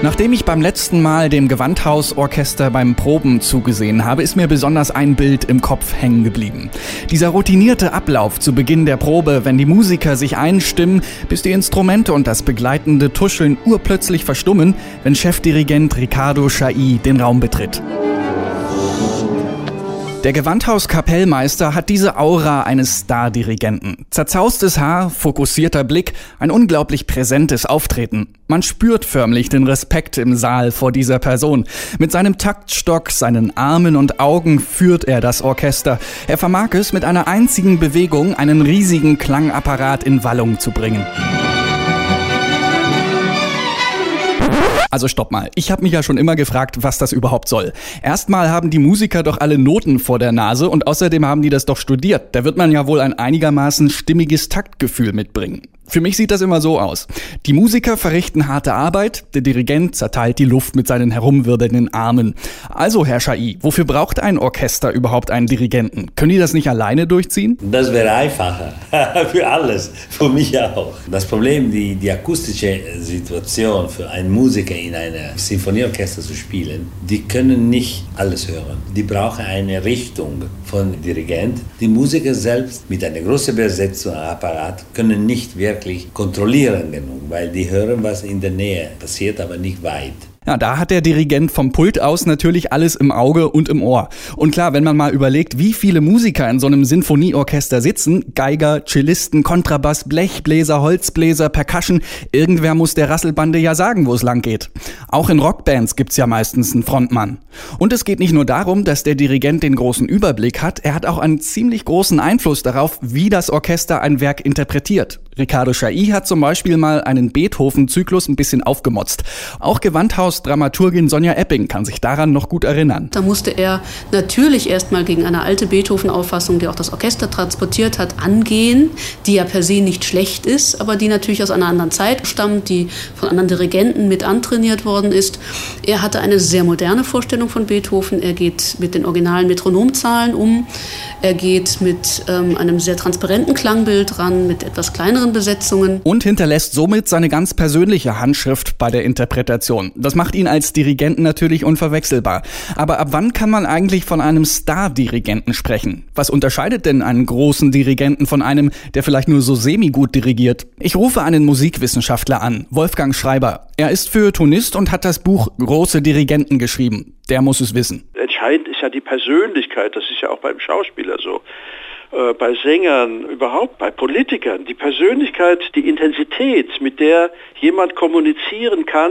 Nachdem ich beim letzten Mal dem Gewandhausorchester beim Proben zugesehen habe, ist mir besonders ein Bild im Kopf hängen geblieben. Dieser routinierte Ablauf zu Beginn der Probe, wenn die Musiker sich einstimmen, bis die Instrumente und das begleitende Tuscheln urplötzlich verstummen, wenn Chefdirigent Ricardo Chailly den Raum betritt. Der Gewandhauskapellmeister hat diese Aura eines Stardirigenten. Zerzaustes Haar, fokussierter Blick, ein unglaublich präsentes Auftreten. Man spürt förmlich den Respekt im Saal vor dieser Person. Mit seinem Taktstock, seinen Armen und Augen führt er das Orchester. Er vermag es, mit einer einzigen Bewegung einen riesigen Klangapparat in Wallung zu bringen. Also stopp mal. Ich habe mich ja schon immer gefragt, was das überhaupt soll. Erstmal haben die Musiker doch alle Noten vor der Nase und außerdem haben die das doch studiert. Da wird man ja wohl ein einigermaßen stimmiges Taktgefühl mitbringen. Für mich sieht das immer so aus. Die Musiker verrichten harte Arbeit, der Dirigent zerteilt die Luft mit seinen herumwirbelnden Armen. Also, Herr Schai, wofür braucht ein Orchester überhaupt einen Dirigenten? Können die das nicht alleine durchziehen? Das wäre einfacher. für alles. Für mich auch. Das Problem, die, die akustische Situation für einen Musiker in einem Sinfonieorchester zu spielen, die können nicht alles hören. Die brauchen eine Richtung von Dirigent. Die Musiker selbst mit einer großen Besetzung Apparat können nicht wirklich wirklich kontrollieren genug, weil die hören, was in der Nähe passiert, aber nicht weit. Ja, da hat der Dirigent vom Pult aus natürlich alles im Auge und im Ohr. Und klar, wenn man mal überlegt, wie viele Musiker in so einem Sinfonieorchester sitzen, Geiger, Cellisten, Kontrabass, Blechbläser, Holzbläser, Percussion, irgendwer muss der Rasselbande ja sagen, wo es lang geht. Auch in Rockbands gibt's ja meistens einen Frontmann. Und es geht nicht nur darum, dass der Dirigent den großen Überblick hat, er hat auch einen ziemlich großen Einfluss darauf, wie das Orchester ein Werk interpretiert. Ricardo Chailly hat zum Beispiel mal einen Beethoven-Zyklus ein bisschen aufgemotzt. Auch Gewandhaus-Dramaturgin Sonja Epping kann sich daran noch gut erinnern. Da musste er natürlich erstmal gegen eine alte Beethoven-Auffassung, die auch das Orchester transportiert hat, angehen, die ja per se nicht schlecht ist, aber die natürlich aus einer anderen Zeit stammt, die von anderen Dirigenten mit antrainiert worden ist. Er hatte eine sehr moderne Vorstellung von Beethoven. Er geht mit den originalen Metronomzahlen um. Er geht mit ähm, einem sehr transparenten Klangbild ran, mit etwas kleineren Besetzungen. Und hinterlässt somit seine ganz persönliche Handschrift bei der Interpretation. Das macht ihn als Dirigenten natürlich unverwechselbar. Aber ab wann kann man eigentlich von einem Star-Dirigenten sprechen? Was unterscheidet denn einen großen Dirigenten von einem, der vielleicht nur so semi-gut dirigiert? Ich rufe einen Musikwissenschaftler an, Wolfgang Schreiber. Er ist Feuilletonist und hat das Buch Große Dirigenten geschrieben. Der muss es wissen. Entscheidend ist ja die Persönlichkeit. Das ist ja auch beim Schauspieler so. Äh, bei Sängern, überhaupt bei Politikern, die Persönlichkeit, die Intensität, mit der jemand kommunizieren kann,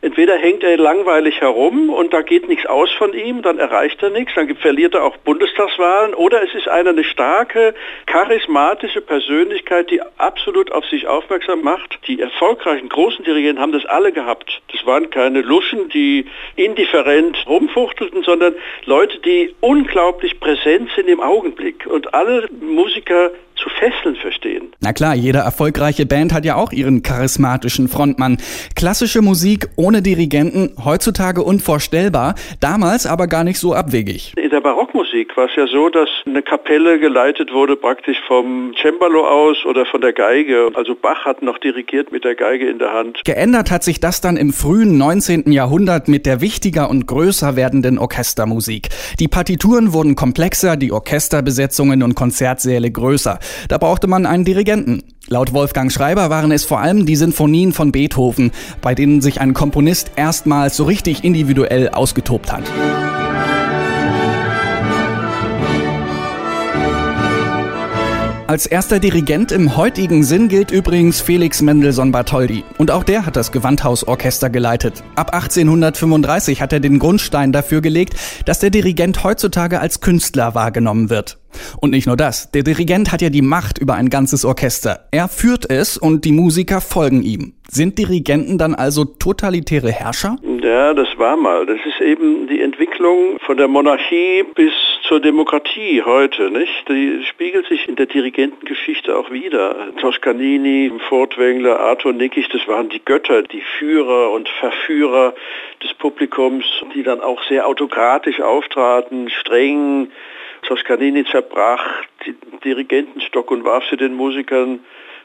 entweder hängt er langweilig herum und da geht nichts aus von ihm, dann erreicht er nichts, dann verliert er auch Bundestagswahlen, oder es ist einer eine starke, charismatische Persönlichkeit, die absolut auf sich aufmerksam macht. Die erfolgreichen großen Dirigenten haben das alle gehabt. Das waren keine Luschen, die indifferent rumfuchtelten, sondern Leute, die unglaublich präsent sind im Augenblick. Und alle Musiker zu fesseln verstehen. Na klar, jede erfolgreiche Band hat ja auch ihren charismatischen Frontmann. Klassische Musik ohne Dirigenten, heutzutage unvorstellbar, damals aber gar nicht so abwegig. In der Barockmusik war es ja so, dass eine Kapelle geleitet wurde praktisch vom Cembalo aus oder von der Geige. Also Bach hat noch dirigiert mit der Geige in der Hand. Geändert hat sich das dann im frühen 19. Jahrhundert mit der wichtiger und größer werdenden Orchestermusik. Die Partituren wurden komplexer, die Orchesterbesetzungen und Konzertsäle größer. Da brauchte man einen Dirigenten. Laut Wolfgang Schreiber waren es vor allem die Sinfonien von Beethoven, bei denen sich ein Komponist erstmals so richtig individuell ausgetobt hat. Als erster Dirigent im heutigen Sinn gilt übrigens Felix Mendelssohn Bartholdy. Und auch der hat das Gewandhausorchester geleitet. Ab 1835 hat er den Grundstein dafür gelegt, dass der Dirigent heutzutage als Künstler wahrgenommen wird. Und nicht nur das, der Dirigent hat ja die Macht über ein ganzes Orchester. Er führt es und die Musiker folgen ihm. Sind Dirigenten dann also totalitäre Herrscher? Ja, das war mal. Das ist eben die Entwicklung von der Monarchie bis zur Demokratie heute, nicht? Die spiegelt sich in der Dirigentengeschichte auch wieder. Toscanini, Furtwängler, Arthur Nickig, das waren die Götter, die Führer und Verführer des Publikums, die dann auch sehr autokratisch auftraten, streng, Toscanini zerbrach den Dirigentenstock und warf sie den Musikern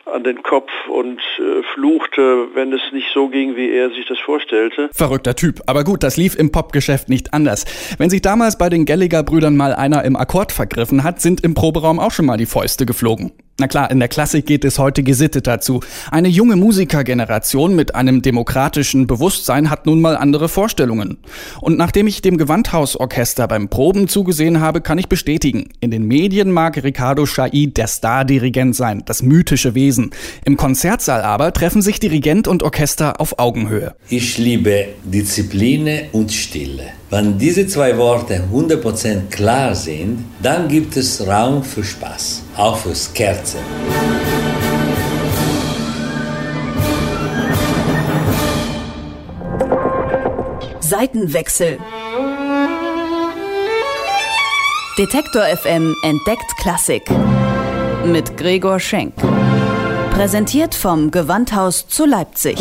an den Kopf und äh, fluchte, wenn es nicht so ging, wie er sich das vorstellte. Verrückter Typ. Aber gut, das lief im Popgeschäft nicht anders. Wenn sich damals bei den Gallagher-Brüdern mal einer im Akkord vergriffen hat, sind im Proberaum auch schon mal die Fäuste geflogen. Na klar, in der Klassik geht es heute gesittet dazu. Eine junge Musikergeneration mit einem demokratischen Bewusstsein hat nun mal andere Vorstellungen. Und nachdem ich dem Gewandhausorchester beim Proben zugesehen habe, kann ich bestätigen, in den Medien mag Ricardo Chailly der Star-Dirigent sein, das mythische Wesen. Im Konzertsaal aber treffen sich Dirigent und Orchester auf Augenhöhe. Ich liebe Disziplin und Stille. Wenn diese zwei Worte 100% klar sind, dann gibt es Raum für Spaß, auch fürs Kerzen. Seitenwechsel. Detektor FM entdeckt Klassik. Mit Gregor Schenk. Präsentiert vom Gewandhaus zu Leipzig.